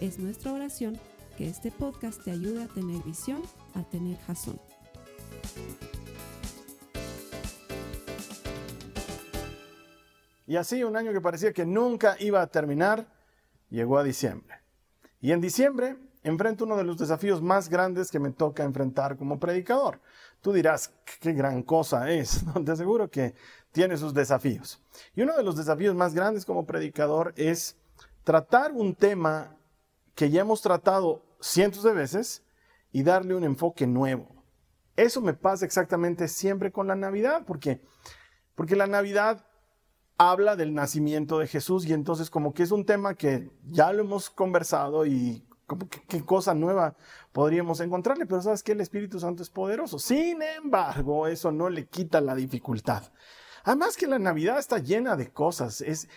Es nuestra oración que este podcast te ayude a tener visión, a tener jazón. Y así un año que parecía que nunca iba a terminar, llegó a diciembre. Y en diciembre enfrento uno de los desafíos más grandes que me toca enfrentar como predicador. Tú dirás, qué gran cosa es. Te aseguro que tiene sus desafíos. Y uno de los desafíos más grandes como predicador es tratar un tema que ya hemos tratado cientos de veces y darle un enfoque nuevo. Eso me pasa exactamente siempre con la Navidad, porque, porque la Navidad habla del nacimiento de Jesús y entonces como que es un tema que ya lo hemos conversado y qué cosa nueva podríamos encontrarle, pero sabes que el Espíritu Santo es poderoso. Sin embargo, eso no le quita la dificultad. Además que la Navidad está llena de cosas, es,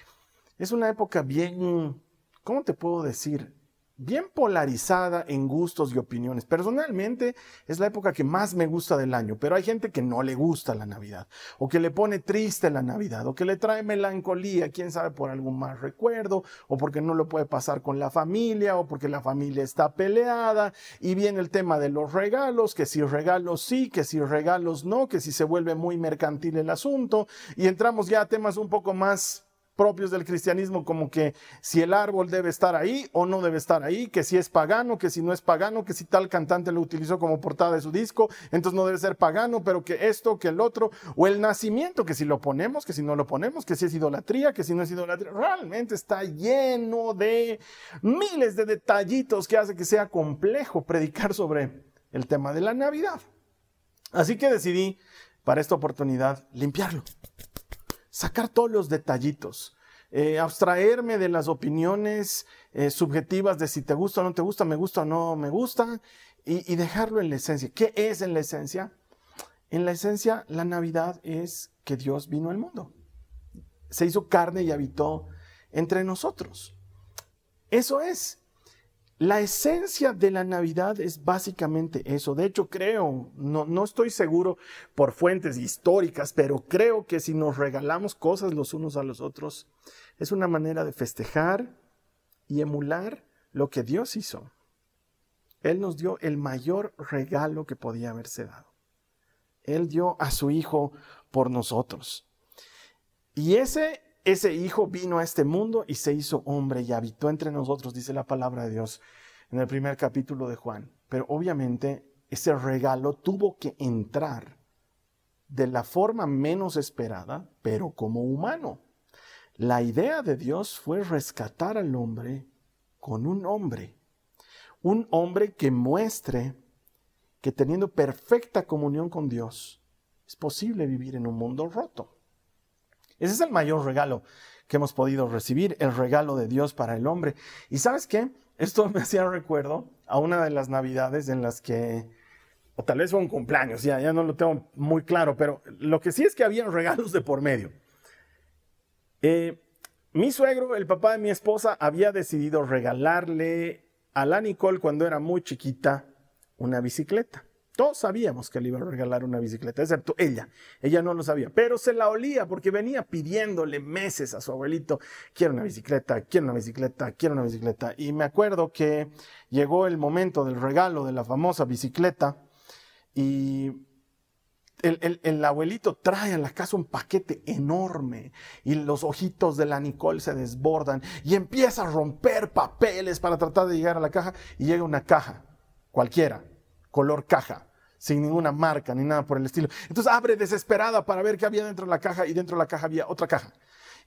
es una época bien, ¿cómo te puedo decir? Bien polarizada en gustos y opiniones. Personalmente es la época que más me gusta del año, pero hay gente que no le gusta la Navidad, o que le pone triste la Navidad, o que le trae melancolía, quién sabe por algún mal recuerdo, o porque no lo puede pasar con la familia, o porque la familia está peleada, y viene el tema de los regalos, que si regalos sí, que si regalos no, que si se vuelve muy mercantil el asunto, y entramos ya a temas un poco más propios del cristianismo, como que si el árbol debe estar ahí o no debe estar ahí, que si es pagano, que si no es pagano, que si tal cantante lo utilizó como portada de su disco, entonces no debe ser pagano, pero que esto, que el otro, o el nacimiento, que si lo ponemos, que si no lo ponemos, que si es idolatría, que si no es idolatría, realmente está lleno de miles de detallitos que hace que sea complejo predicar sobre el tema de la Navidad. Así que decidí para esta oportunidad limpiarlo sacar todos los detallitos, eh, abstraerme de las opiniones eh, subjetivas de si te gusta o no te gusta, me gusta o no me gusta, y, y dejarlo en la esencia. ¿Qué es en la esencia? En la esencia, la Navidad es que Dios vino al mundo. Se hizo carne y habitó entre nosotros. Eso es. La esencia de la Navidad es básicamente eso. De hecho, creo, no, no, estoy seguro por fuentes históricas, pero creo que si nos regalamos cosas los unos a los otros, es una manera de festejar y emular lo que Dios hizo. Él nos dio el mayor regalo que podía haberse dado. Él dio a su Hijo por nosotros. Y ese ese hijo vino a este mundo y se hizo hombre y habitó entre nosotros, dice la palabra de Dios en el primer capítulo de Juan. Pero obviamente ese regalo tuvo que entrar de la forma menos esperada, pero como humano. La idea de Dios fue rescatar al hombre con un hombre. Un hombre que muestre que teniendo perfecta comunión con Dios, es posible vivir en un mundo roto. Ese es el mayor regalo que hemos podido recibir, el regalo de Dios para el hombre. ¿Y sabes qué? Esto me hacía recuerdo a una de las navidades en las que, o tal vez fue un cumpleaños, ya, ya no lo tengo muy claro, pero lo que sí es que había regalos de por medio. Eh, mi suegro, el papá de mi esposa, había decidido regalarle a la Nicole cuando era muy chiquita una bicicleta. Todos sabíamos que le iba a regalar una bicicleta, excepto ella. Ella no lo sabía, pero se la olía porque venía pidiéndole meses a su abuelito, quiero una bicicleta, quiero una bicicleta, quiero una bicicleta. Y me acuerdo que llegó el momento del regalo de la famosa bicicleta y el, el, abuelito trae a la casa un paquete enorme y los ojitos de la Nicole se desbordan y empieza a romper papeles para tratar de llegar a la caja y llega una caja, cualquiera, color caja sin ninguna marca ni nada por el estilo. Entonces abre desesperada para ver qué había dentro de la caja y dentro de la caja había otra caja.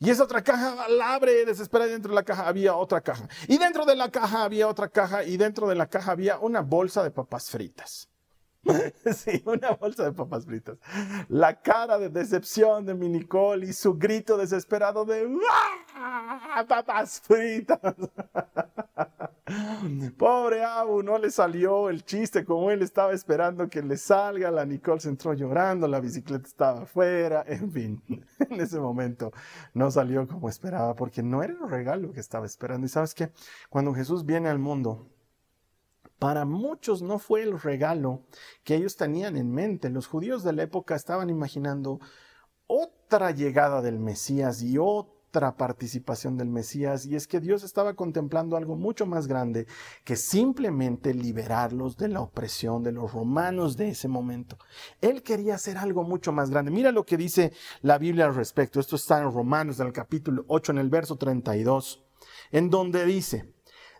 Y esa otra caja la abre desesperada y dentro de la caja había otra caja. Y dentro de la caja había otra caja y dentro de la caja había una bolsa de papas fritas. sí, una bolsa de papas fritas. La cara de decepción de mi Nicole y su grito desesperado de ¡Ah! ¡Papas fritas! Pobre Abu, no le salió el chiste como él estaba esperando que le salga. La Nicole se entró llorando, la bicicleta estaba afuera, en fin, en ese momento no salió como esperaba porque no era el regalo que estaba esperando. Y sabes que cuando Jesús viene al mundo, para muchos no fue el regalo que ellos tenían en mente. Los judíos de la época estaban imaginando otra llegada del Mesías y otra participación del Mesías, y es que Dios estaba contemplando algo mucho más grande que simplemente liberarlos de la opresión de los romanos de ese momento. Él quería hacer algo mucho más grande. Mira lo que dice la Biblia al respecto. Esto está en Romanos, en el capítulo 8, en el verso 32, en donde dice,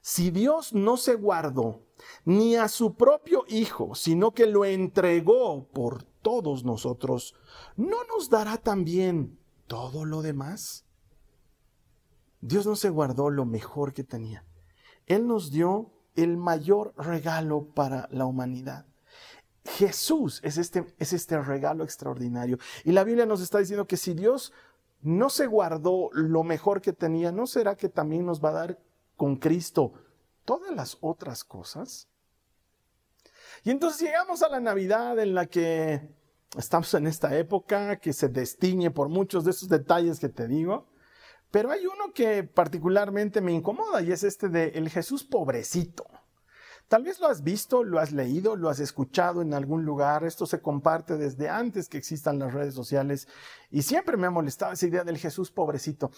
si Dios no se guardó ni a su propio Hijo, sino que lo entregó por todos nosotros, ¿no nos dará también todo lo demás? Dios no se guardó lo mejor que tenía. Él nos dio el mayor regalo para la humanidad. Jesús es este, es este regalo extraordinario. Y la Biblia nos está diciendo que si Dios no se guardó lo mejor que tenía, ¿no será que también nos va a dar con Cristo todas las otras cosas? Y entonces llegamos a la Navidad en la que estamos en esta época que se destiñe por muchos de esos detalles que te digo. Pero hay uno que particularmente me incomoda y es este de el Jesús pobrecito. Tal vez lo has visto, lo has leído, lo has escuchado en algún lugar. Esto se comparte desde antes que existan las redes sociales y siempre me ha molestado esa idea del Jesús pobrecito.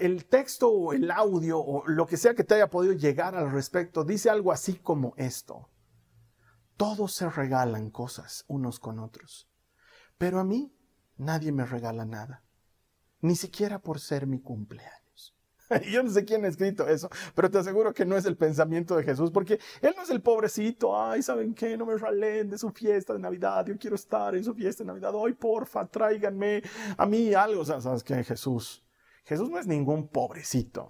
el texto o el audio o lo que sea que te haya podido llegar al respecto dice algo así como esto. Todos se regalan cosas unos con otros, pero a mí nadie me regala nada, ni siquiera por ser mi cumpleaños. Yo no sé quién ha escrito eso, pero te aseguro que no es el pensamiento de Jesús, porque Él no es el pobrecito, ay, ¿saben qué? No me ralen de su fiesta de Navidad, yo quiero estar en su fiesta de Navidad, ay, porfa, tráiganme a mí algo. ¿sabes qué? Jesús, Jesús no es ningún pobrecito.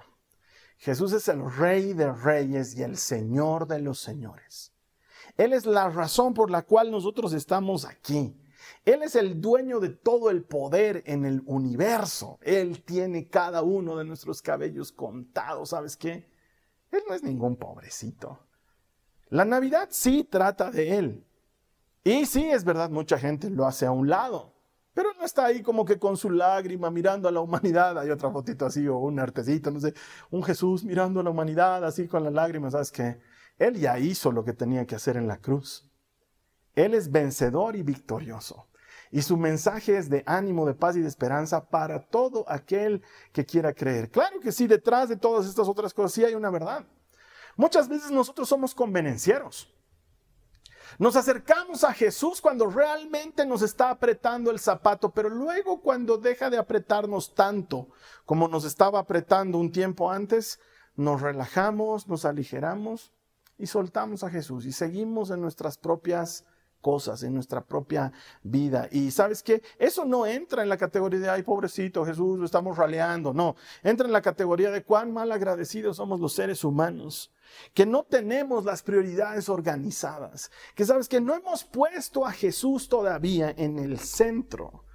Jesús es el rey de reyes y el señor de los señores. Él es la razón por la cual nosotros estamos aquí. Él es el dueño de todo el poder en el universo. Él tiene cada uno de nuestros cabellos contados. ¿Sabes qué? Él no es ningún pobrecito. La Navidad sí trata de Él. Y sí, es verdad, mucha gente lo hace a un lado. Pero no está ahí como que con su lágrima mirando a la humanidad. Hay otra fotito así o un artecito, no sé, un Jesús mirando a la humanidad así con las lágrimas. ¿Sabes qué? Él ya hizo lo que tenía que hacer en la cruz. Él es vencedor y victorioso. Y su mensaje es de ánimo, de paz y de esperanza para todo aquel que quiera creer. Claro que sí, detrás de todas estas otras cosas sí hay una verdad. Muchas veces nosotros somos convenencieros. Nos acercamos a Jesús cuando realmente nos está apretando el zapato, pero luego cuando deja de apretarnos tanto como nos estaba apretando un tiempo antes, nos relajamos, nos aligeramos y soltamos a Jesús y seguimos en nuestras propias cosas, en nuestra propia vida. Y sabes que eso no entra en la categoría de, ay, pobrecito Jesús, lo estamos raleando. No, entra en la categoría de cuán mal agradecidos somos los seres humanos, que no tenemos las prioridades organizadas, que sabes que no hemos puesto a Jesús todavía en el centro.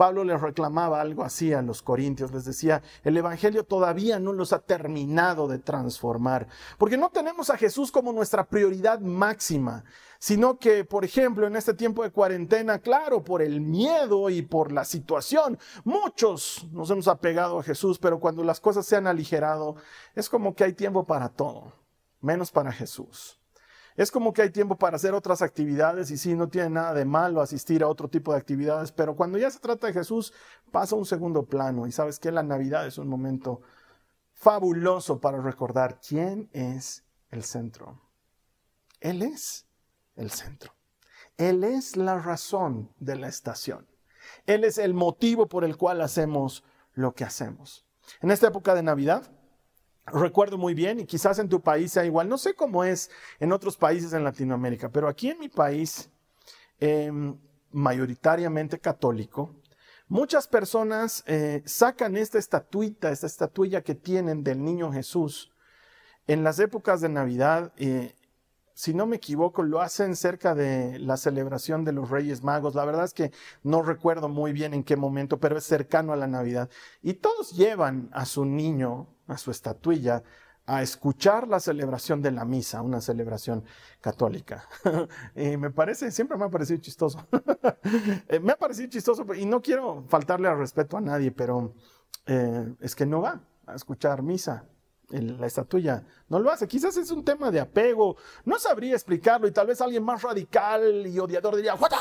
Pablo les reclamaba algo así a los corintios, les decía, el Evangelio todavía no los ha terminado de transformar, porque no tenemos a Jesús como nuestra prioridad máxima, sino que, por ejemplo, en este tiempo de cuarentena, claro, por el miedo y por la situación, muchos nos hemos apegado a Jesús, pero cuando las cosas se han aligerado, es como que hay tiempo para todo, menos para Jesús. Es como que hay tiempo para hacer otras actividades y sí, no tiene nada de malo asistir a otro tipo de actividades, pero cuando ya se trata de Jesús, pasa un segundo plano y sabes que la Navidad es un momento fabuloso para recordar quién es el centro. Él es el centro. Él es la razón de la estación. Él es el motivo por el cual hacemos lo que hacemos. En esta época de Navidad, recuerdo muy bien, y quizás en tu país sea igual, no sé cómo es en otros países en Latinoamérica, pero aquí en mi país, em, mayoritariamente católico, muchas personas eh, sacan esta estatuita, esta estatuilla que tienen del niño Jesús en las épocas de Navidad. Eh, si no me equivoco, lo hacen cerca de la celebración de los Reyes Magos. La verdad es que no recuerdo muy bien en qué momento, pero es cercano a la Navidad. Y todos llevan a su niño a su estatuilla a escuchar la celebración de la misa, una celebración católica. y me parece, siempre me ha parecido chistoso. Eh, me ha parecido chistoso y no quiero faltarle al respeto a nadie, pero eh, es que no va a escuchar misa. La estatuilla no lo hace. Quizás es un tema de apego. No sabría explicarlo y tal vez alguien más radical y odiador diría, ¿What?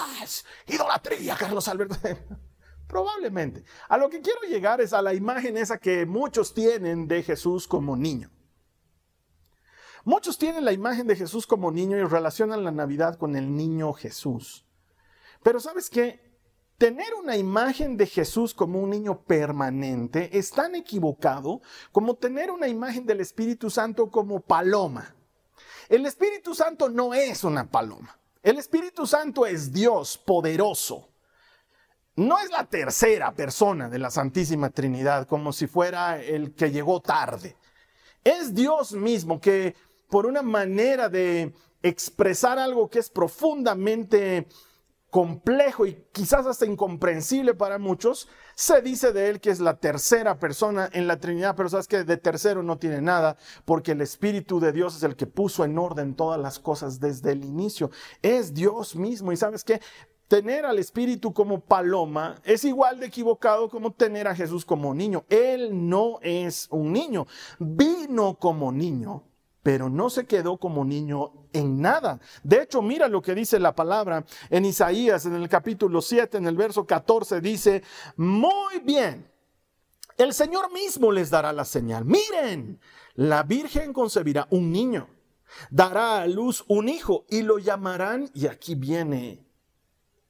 Idolatría, Carlos Alberto. Probablemente. A lo que quiero llegar es a la imagen esa que muchos tienen de Jesús como niño. Muchos tienen la imagen de Jesús como niño y relacionan la Navidad con el niño Jesús. Pero sabes qué? Tener una imagen de Jesús como un niño permanente es tan equivocado como tener una imagen del Espíritu Santo como paloma. El Espíritu Santo no es una paloma. El Espíritu Santo es Dios poderoso. No es la tercera persona de la Santísima Trinidad como si fuera el que llegó tarde. Es Dios mismo que por una manera de expresar algo que es profundamente complejo y quizás hasta incomprensible para muchos, se dice de él que es la tercera persona en la Trinidad, pero sabes que de tercero no tiene nada, porque el Espíritu de Dios es el que puso en orden todas las cosas desde el inicio. Es Dios mismo y sabes que tener al Espíritu como paloma es igual de equivocado como tener a Jesús como niño. Él no es un niño, vino como niño pero no se quedó como niño en nada. De hecho, mira lo que dice la palabra en Isaías, en el capítulo 7, en el verso 14, dice, muy bien, el Señor mismo les dará la señal. Miren, la Virgen concebirá un niño, dará a luz un hijo y lo llamarán, y aquí viene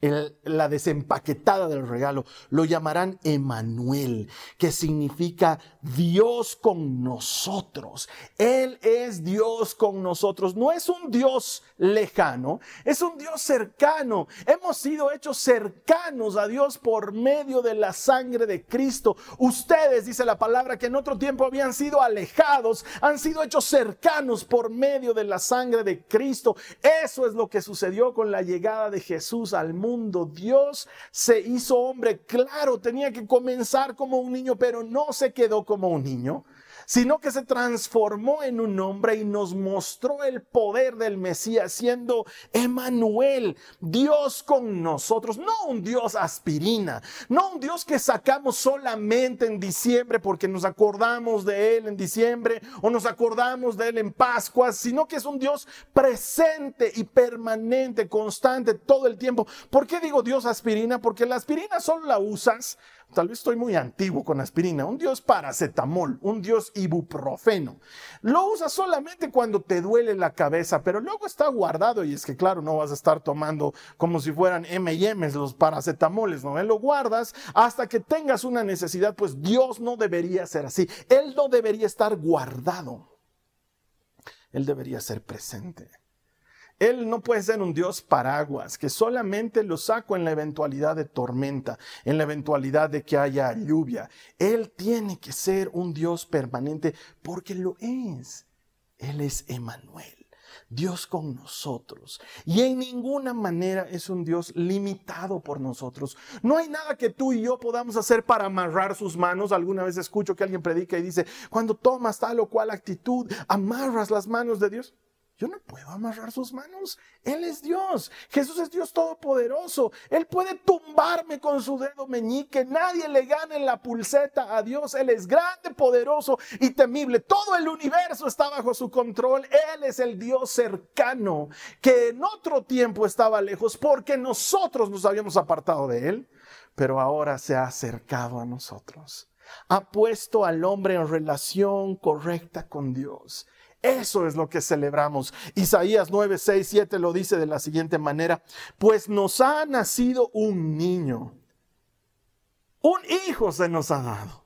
la desempaquetada del regalo, lo llamarán Emanuel, que significa Dios con nosotros. Él es Dios con nosotros. No es un Dios lejano, es un Dios cercano. Hemos sido hechos cercanos a Dios por medio de la sangre de Cristo. Ustedes, dice la palabra, que en otro tiempo habían sido alejados, han sido hechos cercanos por medio de la sangre de Cristo. Eso es lo que sucedió con la llegada de Jesús al mundo Dios se hizo hombre. Claro, tenía que comenzar como un niño, pero no se quedó como un niño sino que se transformó en un hombre y nos mostró el poder del Mesías, siendo Emanuel, Dios con nosotros, no un Dios aspirina, no un Dios que sacamos solamente en diciembre porque nos acordamos de Él en diciembre o nos acordamos de Él en Pascua, sino que es un Dios presente y permanente, constante todo el tiempo. ¿Por qué digo Dios aspirina? Porque la aspirina solo la usas tal vez estoy muy antiguo con aspirina, un dios paracetamol, un dios ibuprofeno. Lo usas solamente cuando te duele la cabeza, pero luego está guardado y es que claro, no vas a estar tomando como si fueran M&M's los paracetamoles, ¿no? Lo guardas hasta que tengas una necesidad, pues Dios no debería ser así. Él no debería estar guardado. Él debería ser presente. Él no puede ser un Dios paraguas, que solamente lo saco en la eventualidad de tormenta, en la eventualidad de que haya lluvia. Él tiene que ser un Dios permanente porque lo es. Él es Emanuel. Dios con nosotros. Y en ninguna manera es un Dios limitado por nosotros. No hay nada que tú y yo podamos hacer para amarrar sus manos. Alguna vez escucho que alguien predica y dice, cuando tomas tal o cual actitud, amarras las manos de Dios. Yo no puedo amarrar sus manos. Él es Dios. Jesús es Dios todopoderoso. Él puede tumbarme con su dedo meñique. Nadie le gana en la pulseta a Dios. Él es grande, poderoso y temible. Todo el universo está bajo su control. Él es el Dios cercano que en otro tiempo estaba lejos porque nosotros nos habíamos apartado de Él, pero ahora se ha acercado a nosotros. Ha puesto al hombre en relación correcta con Dios eso es lo que celebramos. Isaías 9, 6, 7 lo dice de la siguiente manera, pues nos ha nacido un niño, un hijo se nos ha dado.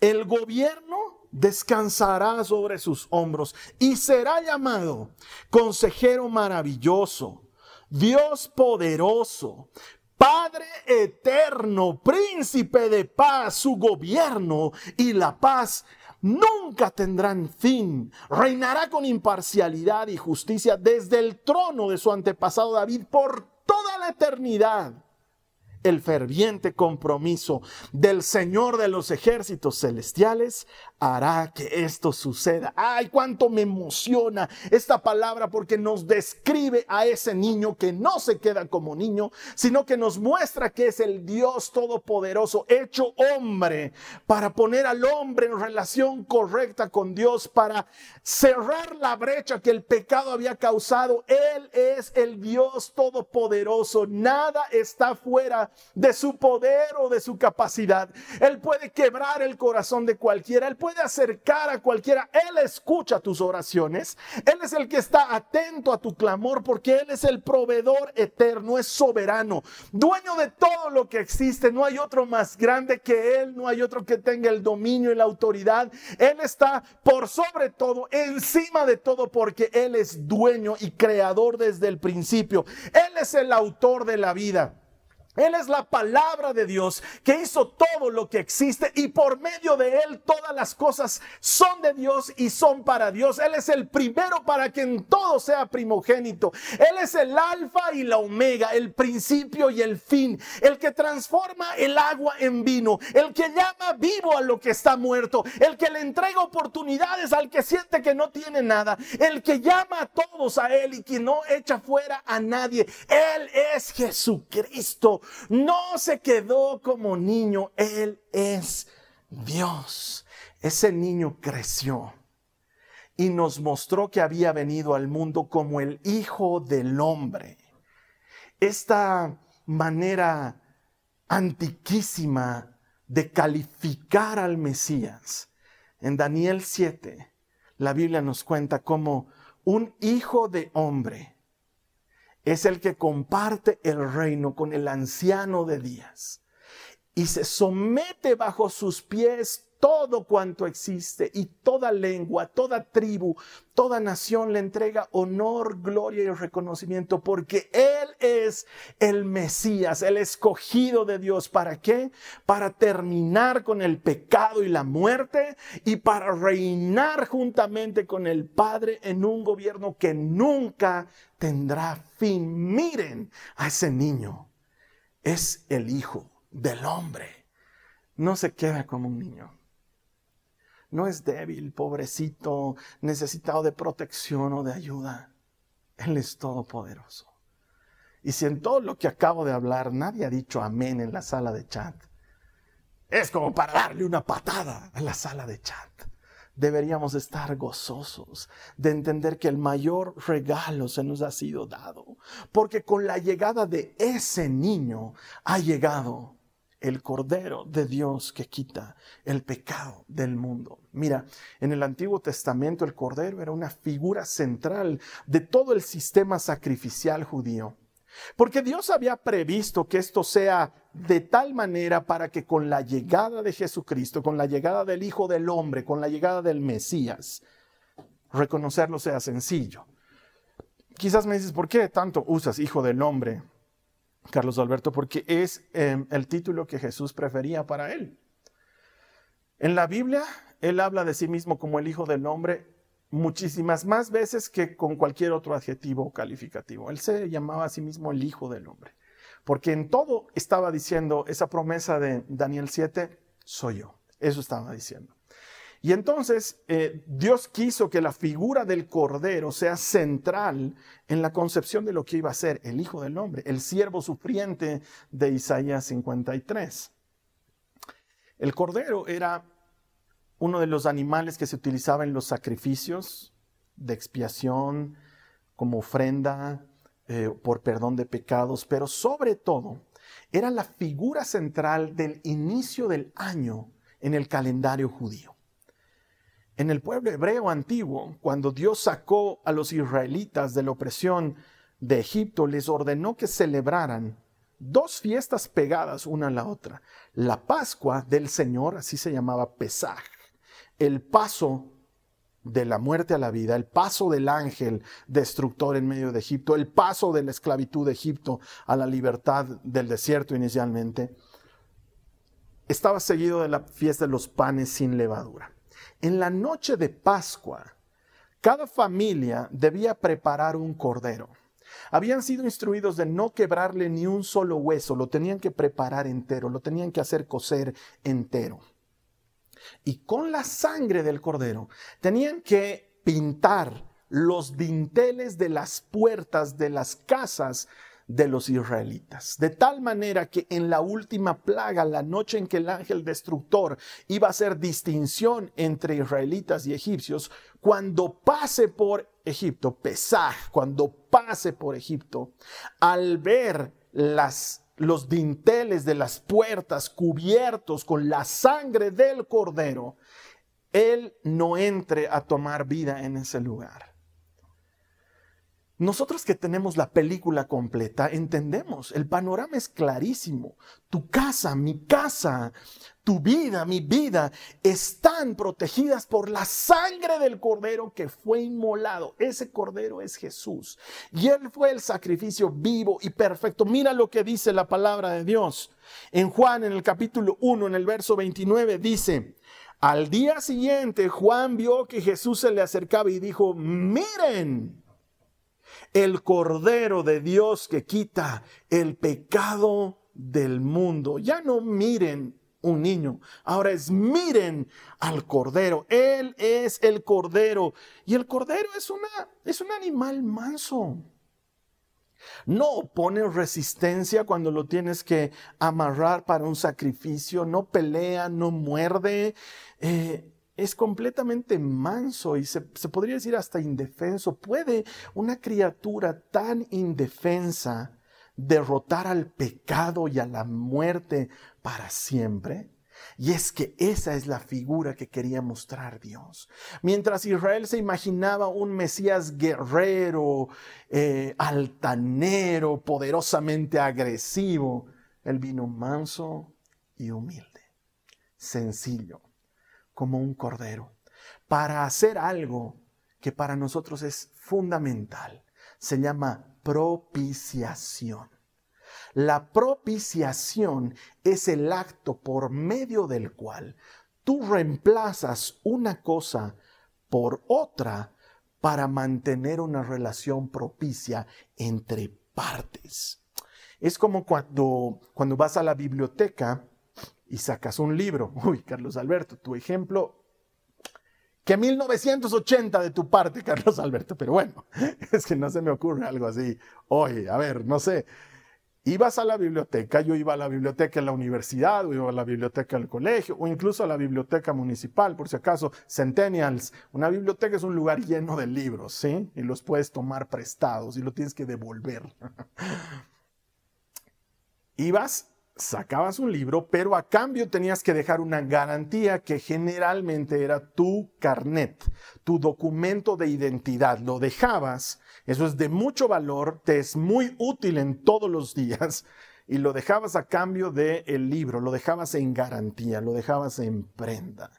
El gobierno descansará sobre sus hombros y será llamado consejero maravilloso, Dios poderoso, Padre eterno, príncipe de paz, su gobierno y la paz nunca tendrán fin. Reinará con imparcialidad y justicia desde el trono de su antepasado David por toda la eternidad. El ferviente compromiso del Señor de los ejércitos celestiales hará que esto suceda. Ay, cuánto me emociona esta palabra porque nos describe a ese niño que no se queda como niño, sino que nos muestra que es el Dios todopoderoso hecho hombre para poner al hombre en relación correcta con Dios, para cerrar la brecha que el pecado había causado. Él es el Dios todopoderoso. Nada está fuera de su poder o de su capacidad. Él puede quebrar el corazón de cualquiera. Él puede acercar a cualquiera. Él escucha tus oraciones. Él es el que está atento a tu clamor porque Él es el proveedor eterno, es soberano, dueño de todo lo que existe. No hay otro más grande que Él, no hay otro que tenga el dominio y la autoridad. Él está por sobre todo, encima de todo porque Él es dueño y creador desde el principio. Él es el autor de la vida. Él es la palabra de Dios que hizo todo lo que existe y por medio de Él todas las cosas son de Dios y son para Dios. Él es el primero para que en todo sea primogénito. Él es el alfa y la omega, el principio y el fin, el que transforma el agua en vino, el que llama vivo a lo que está muerto, el que le entrega oportunidades al que siente que no tiene nada, el que llama a todos a Él y que no echa fuera a nadie. Él es Jesucristo no se quedó como niño, Él es Dios. Ese niño creció y nos mostró que había venido al mundo como el Hijo del Hombre. Esta manera antiquísima de calificar al Mesías. En Daniel 7, la Biblia nos cuenta como un hijo de hombre es el que comparte el reino con el anciano de días. Y se somete bajo sus pies todo cuanto existe y toda lengua, toda tribu, toda nación le entrega honor, gloria y reconocimiento porque Él es el Mesías, el escogido de Dios. ¿Para qué? Para terminar con el pecado y la muerte y para reinar juntamente con el Padre en un gobierno que nunca tendrá fin. Miren a ese niño. Es el Hijo del Hombre. No se queda como un niño no es débil, pobrecito, necesitado de protección o de ayuda. Él es todopoderoso. Y si en todo lo que acabo de hablar nadie ha dicho amén en la sala de chat, es como para darle una patada a la sala de chat. Deberíamos estar gozosos de entender que el mayor regalo se nos ha sido dado, porque con la llegada de ese niño ha llegado el Cordero de Dios que quita el pecado del mundo. Mira, en el Antiguo Testamento el Cordero era una figura central de todo el sistema sacrificial judío. Porque Dios había previsto que esto sea de tal manera para que con la llegada de Jesucristo, con la llegada del Hijo del Hombre, con la llegada del Mesías, reconocerlo sea sencillo. Quizás me dices, ¿por qué tanto usas Hijo del Hombre? Carlos Alberto, porque es em, el título que Jesús prefería para él. En la Biblia, él habla de sí mismo como el Hijo del Hombre muchísimas más veces que con cualquier otro adjetivo calificativo. Él se llamaba a sí mismo el Hijo del Hombre, porque en todo estaba diciendo esa promesa de Daniel 7, soy yo. Eso estaba diciendo. Y entonces eh, Dios quiso que la figura del Cordero sea central en la concepción de lo que iba a ser el Hijo del Hombre, el siervo sufriente de Isaías 53. El Cordero era uno de los animales que se utilizaba en los sacrificios de expiación, como ofrenda eh, por perdón de pecados, pero sobre todo era la figura central del inicio del año en el calendario judío. En el pueblo hebreo antiguo, cuando Dios sacó a los israelitas de la opresión de Egipto, les ordenó que celebraran dos fiestas pegadas una a la otra. La Pascua del Señor, así se llamaba Pesaj, el paso de la muerte a la vida, el paso del ángel destructor en medio de Egipto, el paso de la esclavitud de Egipto a la libertad del desierto inicialmente, estaba seguido de la fiesta de los panes sin levadura. En la noche de Pascua, cada familia debía preparar un cordero. habían sido instruidos de no quebrarle ni un solo hueso, lo tenían que preparar entero, lo tenían que hacer cocer entero. Y con la sangre del cordero tenían que pintar los dinteles de las puertas de las casas de los israelitas. De tal manera que en la última plaga, la noche en que el ángel destructor iba a hacer distinción entre israelitas y egipcios, cuando pase por Egipto, Pesaj, cuando pase por Egipto, al ver las los dinteles de las puertas cubiertos con la sangre del cordero, él no entre a tomar vida en ese lugar. Nosotros que tenemos la película completa entendemos, el panorama es clarísimo. Tu casa, mi casa, tu vida, mi vida, están protegidas por la sangre del cordero que fue inmolado. Ese cordero es Jesús. Y Él fue el sacrificio vivo y perfecto. Mira lo que dice la palabra de Dios. En Juan, en el capítulo 1, en el verso 29, dice, al día siguiente Juan vio que Jesús se le acercaba y dijo, miren el Cordero de Dios que quita el pecado del mundo. Ya no miren un niño, ahora es miren al Cordero. Él es el Cordero y el Cordero es, una, es un animal manso. No pone resistencia cuando lo tienes que amarrar para un sacrificio, no pelea, no muerde. Eh, es completamente manso y se, podría decir hasta indefenso. ¿Puede una criatura tan indefensa derrotar al pecado y a la muerte para siempre? Y es que esa es la figura que quería mostrar Dios. Mientras Israel se imaginaba un Mesías guerrero, eh, altanero, poderosamente agresivo, él vino manso y humilde, sencillo, como un cordero, para hacer algo que para nosotros es fundamental. Se llama propiciación. La propiciación es el acto por medio del cual tú reemplazas una cosa por otra para mantener una relación propicia entre partes. Es como cuando, cuando vas a la biblioteca y sacas un libro. Uy, Carlos Alberto, tu ejemplo, que 1980 de tu parte, Carlos Alberto, pero bueno, es que no se me ocurre algo así. Oye, a ver, no sé, ibas a la biblioteca, yo iba a la biblioteca en la universidad, o iba a la biblioteca del colegio, o incluso a la biblioteca municipal, por si acaso, Centennials. Una biblioteca es un lugar lleno de libros, ¿sí? Y los puedes tomar prestados y lo tienes que devolver. ibas sacabas un libro, pero a cambio tenías que dejar una garantía que generalmente era tu carnet, tu documento de identidad. Lo dejabas, eso es de mucho valor, te es muy útil en todos los días y lo dejabas a cambio del el libro, lo dejabas en garantía, lo dejabas en prenda.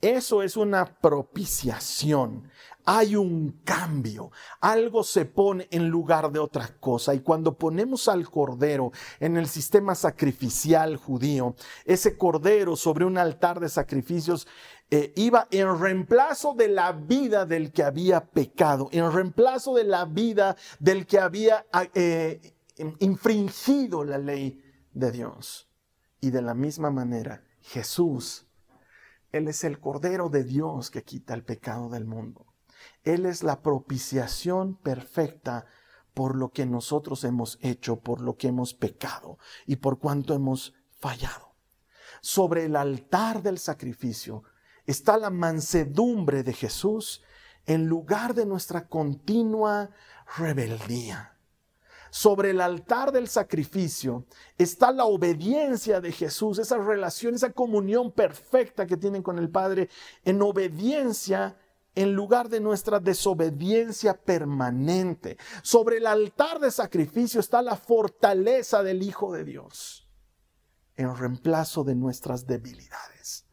Eso es una propiciación. Hay un cambio. Algo se pone en lugar de otra cosa. Y cuando ponemos al cordero en el sistema sacrificial judío, ese cordero sobre un altar de sacrificios eh, iba en reemplazo de la vida del que había pecado, en reemplazo de la vida del que había eh, infringido la ley de Dios. Y de la misma manera, Jesús él es el Cordero de Dios que quita el pecado del mundo. Él es la propiciación perfecta por lo que nosotros hemos hecho, por lo que hemos pecado y por cuanto hemos fallado. Sobre el altar del sacrificio está la mansedumbre de Jesús en lugar de nuestra continua rebeldía sobre el altar del sacrificio está la obediencia de Jesús, esa relación, esa comunión perfecta que tienen con el Padre en obediencia en lugar de nuestra desobediencia permanente. Sobre el altar de sacrificio está la fortaleza del Hijo de Dios en reemplazo de nuestras debilidades.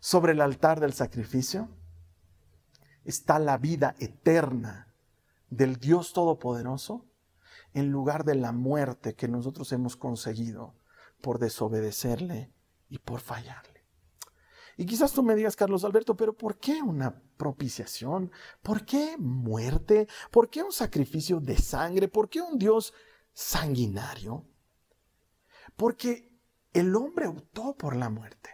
Sobre el altar del sacrificio está la vida eterna del Dios Todopoderoso en lugar de la muerte que nosotros hemos conseguido por desobedecerle y por fallarle. Y quizás tú me digas, Carlos Alberto, pero ¿por qué una propiciación? ¿Por qué muerte? ¿Por qué un sacrificio de sangre? ¿Por qué un Dios sanguinario? Porque el hombre optó por la muerte.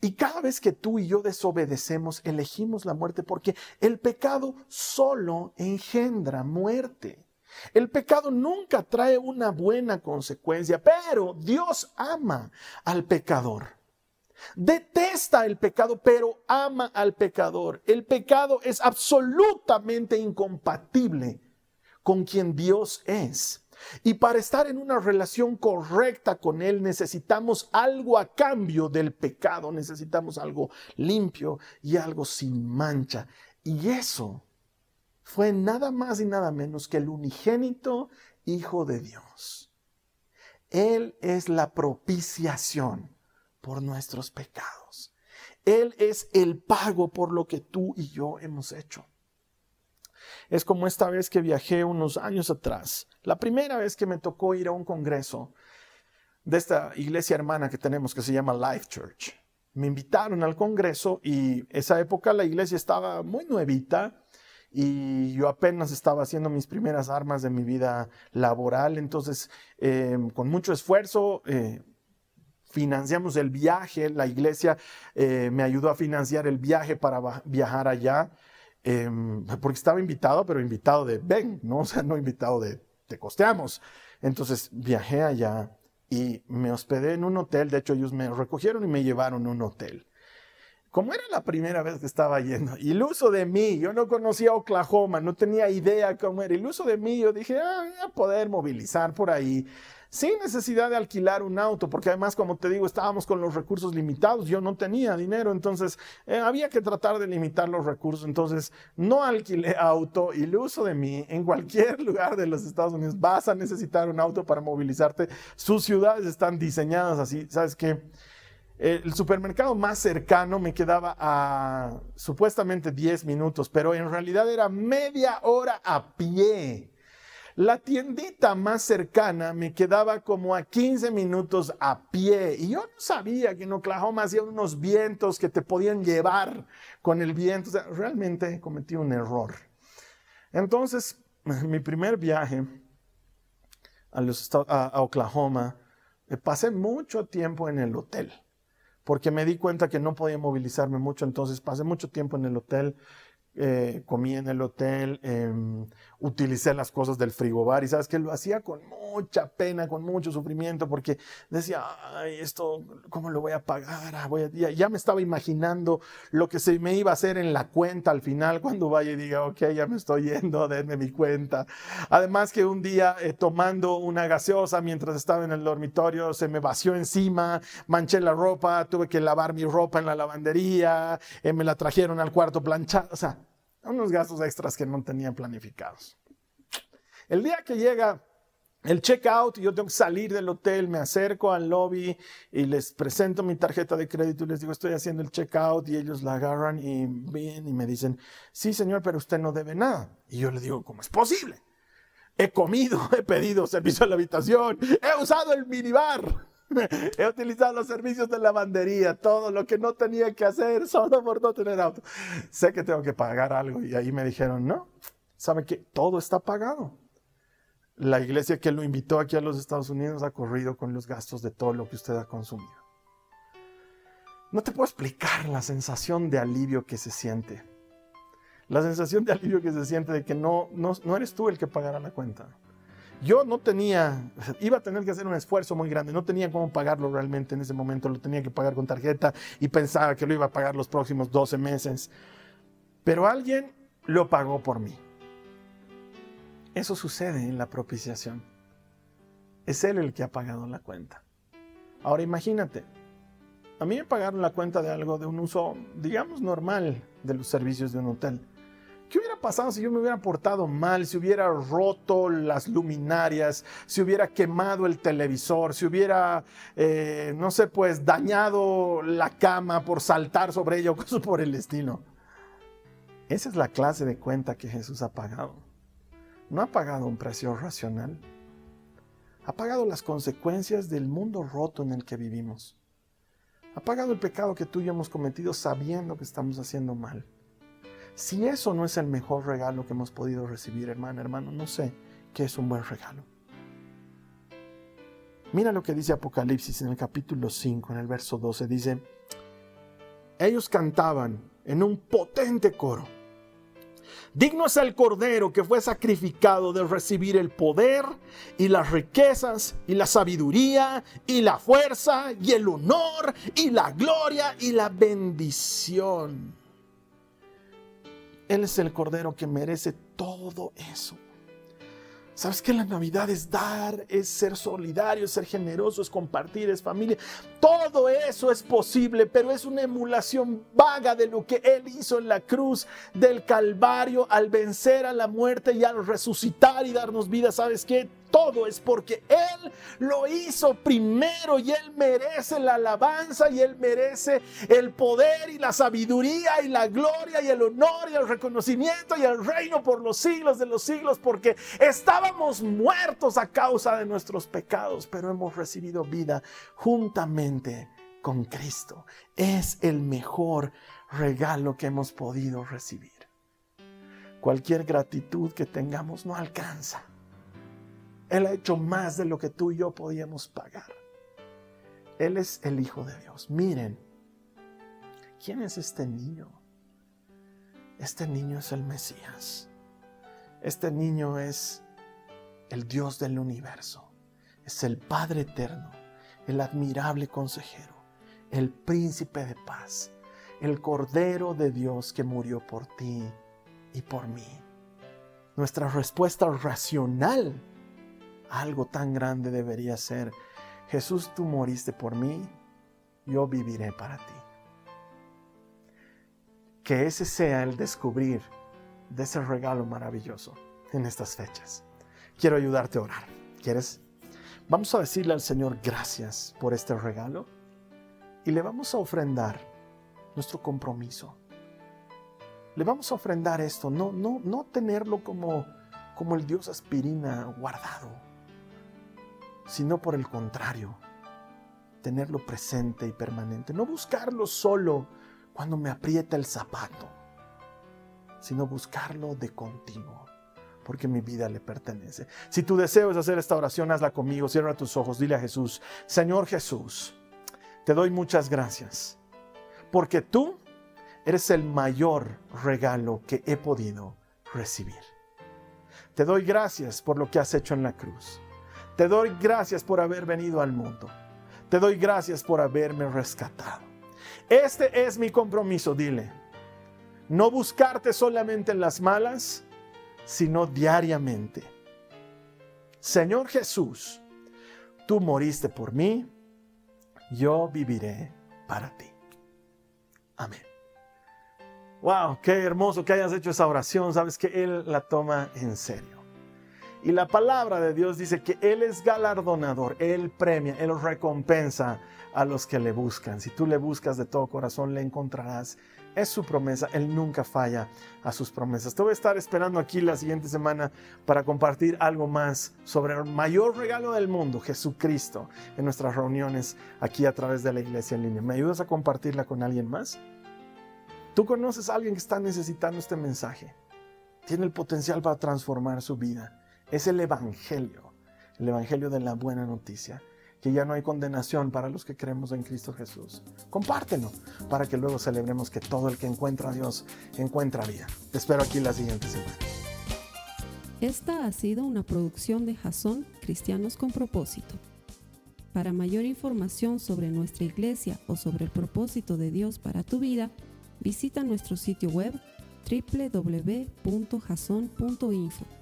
Y cada vez que tú y yo desobedecemos, elegimos la muerte porque el pecado solo engendra muerte. El pecado nunca trae una buena consecuencia, pero Dios ama al pecador. Detesta el pecado, pero ama al pecador. El pecado es absolutamente incompatible con quien Dios es. Y para estar en una relación correcta con Él necesitamos algo a cambio del pecado, necesitamos algo limpio y algo sin mancha. Y eso fue nada más y nada menos que el unigénito Hijo de Dios. Él es la propiciación por nuestros pecados. Él es el pago por lo que tú y yo hemos hecho. Es como esta vez que viajé unos años atrás, la primera vez que me tocó ir a un congreso de esta iglesia hermana que tenemos que se llama Life Church. Me invitaron al congreso y esa época la iglesia estaba muy nuevita y yo apenas estaba haciendo mis primeras armas de mi vida laboral, entonces eh, con mucho esfuerzo eh, financiamos el viaje, la iglesia eh, me ayudó a financiar el viaje para viajar allá, porque estaba invitado, pero invitado de ven, ¿no? O sea, no invitado de te costeamos. Entonces viajé allá y me hospedé en un hotel, de hecho ellos me recogieron y me llevaron a un hotel. Como era la primera vez que estaba yendo, iluso de mí, yo no conocía Oklahoma, no tenía idea cómo era, iluso de mí, yo dije, ah, voy a poder movilizar por ahí sin necesidad de alquilar un auto, porque además, como te digo, estábamos con los recursos limitados, yo no tenía dinero, entonces eh, había que tratar de limitar los recursos, entonces no alquilé auto y el uso de mí en cualquier lugar de los Estados Unidos vas a necesitar un auto para movilizarte, sus ciudades están diseñadas así, ¿sabes qué? El supermercado más cercano me quedaba a supuestamente 10 minutos, pero en realidad era media hora a pie. La tiendita más cercana me quedaba como a 15 minutos a pie y yo no sabía que en Oklahoma hacía unos vientos que te podían llevar con el viento. O realmente cometí un error. Entonces, mi primer viaje a, a Oklahoma, eh, pasé mucho tiempo en el hotel porque me di cuenta que no podía movilizarme mucho, entonces pasé mucho tiempo en el hotel eh, comí en el hotel, em, utilicé las cosas del frigobar y sabes que lo hacía con mucha pena, con mucho sufrimiento, porque decía, ay, esto, ¿cómo lo voy a pagar? Ah, voy ya, me estaba imaginando lo que se me iba a hacer en la cuenta al final cuando vaya y diga, ok, ya me estoy yendo, denme mi cuenta. Además que un día eh, tomando una gaseosa mientras estaba en el dormitorio, se me vació encima, manché la ropa, tuve que lavar mi ropa en la lavandería, eh, me la trajeron al cuarto planchado, o sea, unos gastos extras que no tenía planificados. El día que llega el checkout, yo tengo que salir del hotel, me acerco al lobby y les presento mi tarjeta de crédito y les digo, estoy haciendo el checkout y ellos la agarran y vienen y me dicen, sí señor, pero usted no debe nada. Y yo le digo, ¿cómo es posible? He comido, he pedido servicio a la habitación, he usado el minibar. He utilizado los servicios de lavandería, todo lo que no tenía que hacer solo por no tener auto. Sé que tengo que pagar algo y ahí me dijeron, no, ¿sabe que todo está pagado? La iglesia que lo invitó aquí a los Estados Unidos ha corrido con los gastos de todo lo que usted ha consumido. No te puedo explicar la sensación de alivio que se siente. La sensación de alivio que se siente de que no, no, no eres tú el que pagará la cuenta yo no tenía, iba a tener que hacer un esfuerzo muy grande, no tenía cómo pagarlo realmente en ese momento, lo tenía que pagar con tarjeta y pensaba que lo iba a pagar los próximos 12 meses. Pero alguien lo pagó por mí. Eso sucede en la propiciación. Es Él el que ha pagado la cuenta. Ahora imagínate, a mí me pagaron la cuenta de algo de un uso, digamos, normal de los servicios de un hotel. ¿Qué hubiera pasado si yo me hubiera portado mal, si hubiera roto las luminarias, si hubiera quemado el televisor, si hubiera, eh, no sé, pues dañado la cama por saltar sobre ella o por el estilo? Esa es la clase de cuenta que Jesús ha pagado. No ha pagado un precio racional. Ha pagado las consecuencias del mundo roto en el que vivimos. Ha pagado el pecado que tú y yo hemos cometido sabiendo que estamos haciendo mal. Si eso no es el mejor regalo que hemos podido recibir, hermano, hermano, no sé qué es un buen regalo. Mira lo que dice Apocalipsis en el capítulo 5, en el verso 12. Dice, ellos cantaban en un potente coro. Digno es el Cordero que fue sacrificado de recibir el poder y las riquezas y la sabiduría y la fuerza y el honor y la gloria y la bendición. Él es el Cordero que merece todo eso. ¿Sabes que la Navidad es dar, es ser solidario, es ser generoso, es compartir, es familia? Todo eso es posible, pero es una emulación vaga de lo que Él hizo en la cruz del Calvario al vencer a la muerte y al resucitar y darnos vida. ¿Sabes qué? Todo es porque Él lo hizo primero y Él merece la alabanza y Él merece el poder y la sabiduría y la gloria y el honor y el reconocimiento y el reino por los siglos de los siglos porque estábamos muertos a causa de nuestros pecados, pero hemos recibido vida juntamente con Cristo. Es el mejor regalo que hemos podido recibir. Cualquier gratitud que tengamos no alcanza él ha hecho más de lo que tú y yo podíamos pagar. Él es el Hijo de Dios. Miren, ¿quién es este niño? Este niño es el Mesías. Este niño es el Dios del universo. Es el Padre eterno, el admirable consejero, el príncipe de paz, el Cordero de Dios que murió por ti y por mí. Nuestra respuesta racional algo tan grande debería ser, Jesús, tú moriste por mí, yo viviré para ti. Que ese sea el descubrir de ese regalo maravilloso en estas fechas. Quiero ayudarte a orar. ¿Quieres? Vamos a decirle al Señor gracias por este regalo y le vamos a ofrendar nuestro compromiso. Le vamos a ofrendar esto, no, no, no tenerlo como, como el Dios aspirina guardado, sino por el contrario, tenerlo presente y permanente. No buscarlo solo cuando me aprieta el zapato, sino buscarlo de continuo, porque mi vida le pertenece. Si tu deseo es hacer esta oración, hazla conmigo, cierra tus ojos, dile a Jesús, Señor Jesús, te doy muchas gracias, porque tú eres el mayor regalo que he podido recibir. Te doy gracias por lo que has hecho en la cruz. Te doy gracias por haber venido al mundo. Te doy gracias por haberme rescatado. Este es mi compromiso, dile. No buscarte solamente en las malas, sino diariamente. Señor Jesús, tú moriste por mí, yo viviré para ti. Amén. Wow, qué hermoso que hayas hecho esa oración. Sabes que Él la toma en serio. Y la palabra de Dios dice que Él es galardonador, Él premia, Él recompensa a los que le buscan. Si tú le buscas de todo corazón, le encontrarás. Es su promesa, Él nunca falla a sus promesas. Te voy a estar esperando aquí la siguiente semana para compartir algo más sobre el mayor regalo del mundo, Jesucristo, en nuestras reuniones aquí a través de la iglesia en línea. ¿Me ayudas a compartirla con alguien más? ¿Tú conoces a alguien que está necesitando este mensaje? Tiene el potencial para transformar su vida es el Evangelio, el Evangelio de la buena noticia, que ya no hay condenación para los que creemos en Cristo Jesús. Compártelo para que luego celebremos que todo el que encuentra a Dios encuentra vida. Te espero aquí la siguiente semana. Esta ha sido una producción de Jason Cristianos con propósito. Para mayor información sobre nuestra iglesia o sobre el propósito de Dios para tu vida, visita nuestro sitio web www.jason.info.